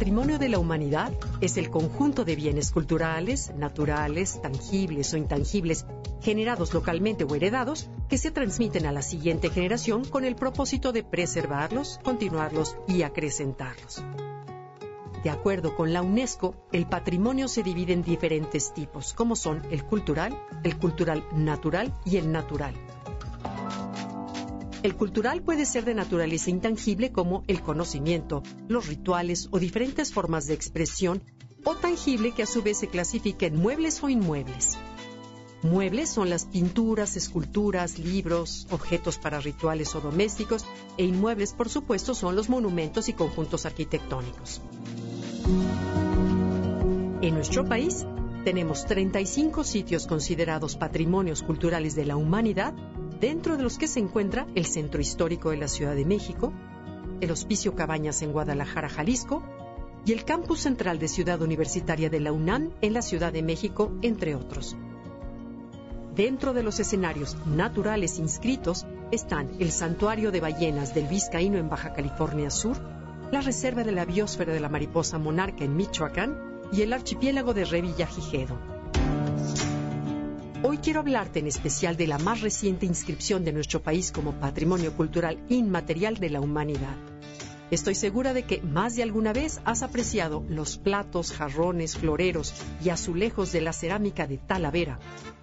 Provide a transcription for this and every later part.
Patrimonio de la humanidad es el conjunto de bienes culturales, naturales, tangibles o intangibles, generados localmente o heredados, que se transmiten a la siguiente generación con el propósito de preservarlos, continuarlos y acrecentarlos. De acuerdo con la UNESCO, el patrimonio se divide en diferentes tipos, como son el cultural, el cultural natural y el natural. El cultural puede ser de naturaleza intangible como el conocimiento, los rituales o diferentes formas de expresión, o tangible que a su vez se clasifica en muebles o inmuebles. Muebles son las pinturas, esculturas, libros, objetos para rituales o domésticos, e inmuebles, por supuesto, son los monumentos y conjuntos arquitectónicos. En nuestro país tenemos 35 sitios considerados patrimonios culturales de la humanidad dentro de los que se encuentra el Centro Histórico de la Ciudad de México, el Hospicio Cabañas en Guadalajara, Jalisco, y el Campus Central de Ciudad Universitaria de la UNAM en la Ciudad de México, entre otros. Dentro de los escenarios naturales inscritos están el Santuario de Ballenas del Vizcaíno en Baja California Sur, la Reserva de la Biosfera de la Mariposa Monarca en Michoacán y el Archipiélago de Revillagigedo. Hoy quiero hablarte en especial de la más reciente inscripción de nuestro país como Patrimonio Cultural Inmaterial de la Humanidad. Estoy segura de que más de alguna vez has apreciado los platos, jarrones, floreros y azulejos de la cerámica de Talavera,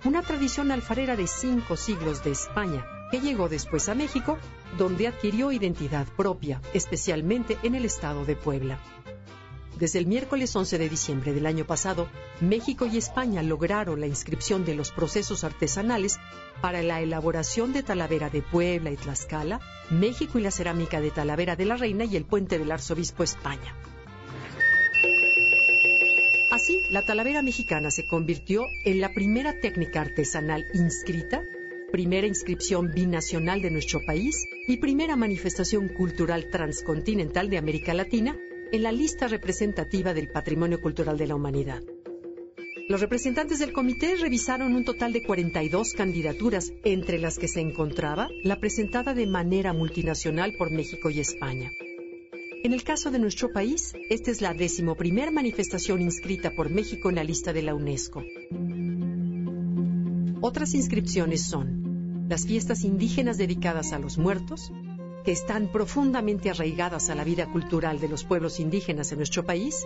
una tradición alfarera de cinco siglos de España, que llegó después a México, donde adquirió identidad propia, especialmente en el estado de Puebla. Desde el miércoles 11 de diciembre del año pasado, México y España lograron la inscripción de los procesos artesanales para la elaboración de Talavera de Puebla y Tlaxcala, México y la cerámica de Talavera de la Reina y el puente del Arzobispo España. Así, la Talavera mexicana se convirtió en la primera técnica artesanal inscrita, primera inscripción binacional de nuestro país y primera manifestación cultural transcontinental de América Latina en la lista representativa del Patrimonio Cultural de la Humanidad. Los representantes del comité revisaron un total de 42 candidaturas, entre las que se encontraba la presentada de manera multinacional por México y España. En el caso de nuestro país, esta es la decimoprimer manifestación inscrita por México en la lista de la UNESCO. Otras inscripciones son las fiestas indígenas dedicadas a los muertos, que están profundamente arraigadas a la vida cultural de los pueblos indígenas en nuestro país.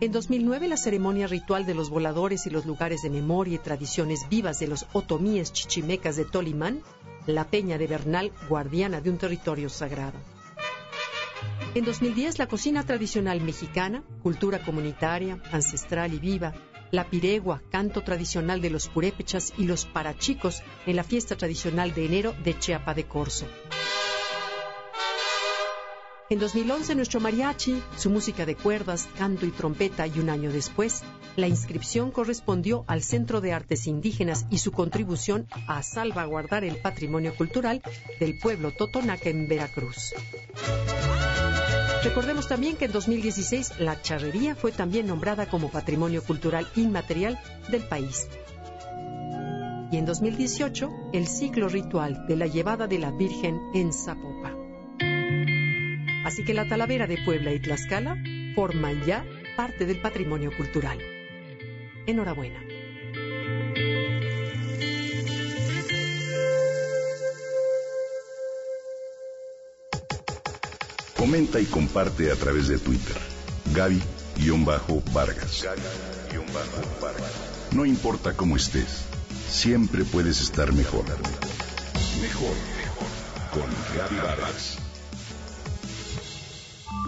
En 2009, la ceremonia ritual de los voladores y los lugares de memoria y tradiciones vivas de los otomíes chichimecas de Tolimán, la Peña de Bernal, guardiana de un territorio sagrado. En 2010, la cocina tradicional mexicana, cultura comunitaria, ancestral y viva, la piregua, canto tradicional de los purépechas y los parachicos en la fiesta tradicional de enero de Chiapa de Corzo. En 2011 nuestro mariachi, su música de cuerdas, canto y trompeta y un año después, la inscripción correspondió al Centro de Artes Indígenas y su contribución a salvaguardar el patrimonio cultural del pueblo totonaca en Veracruz. Recordemos también que en 2016 la charrería fue también nombrada como Patrimonio Cultural Inmaterial del país. Y en 2018 el ciclo ritual de la llevada de la Virgen en Zapopa. Así que la Talavera de Puebla y Tlaxcala forman ya parte del patrimonio cultural. Enhorabuena. Comenta y comparte a través de Twitter. Gaby-Vargas. No importa cómo estés, siempre puedes estar mejor. Mejor, mejor. Con Gaby Vargas.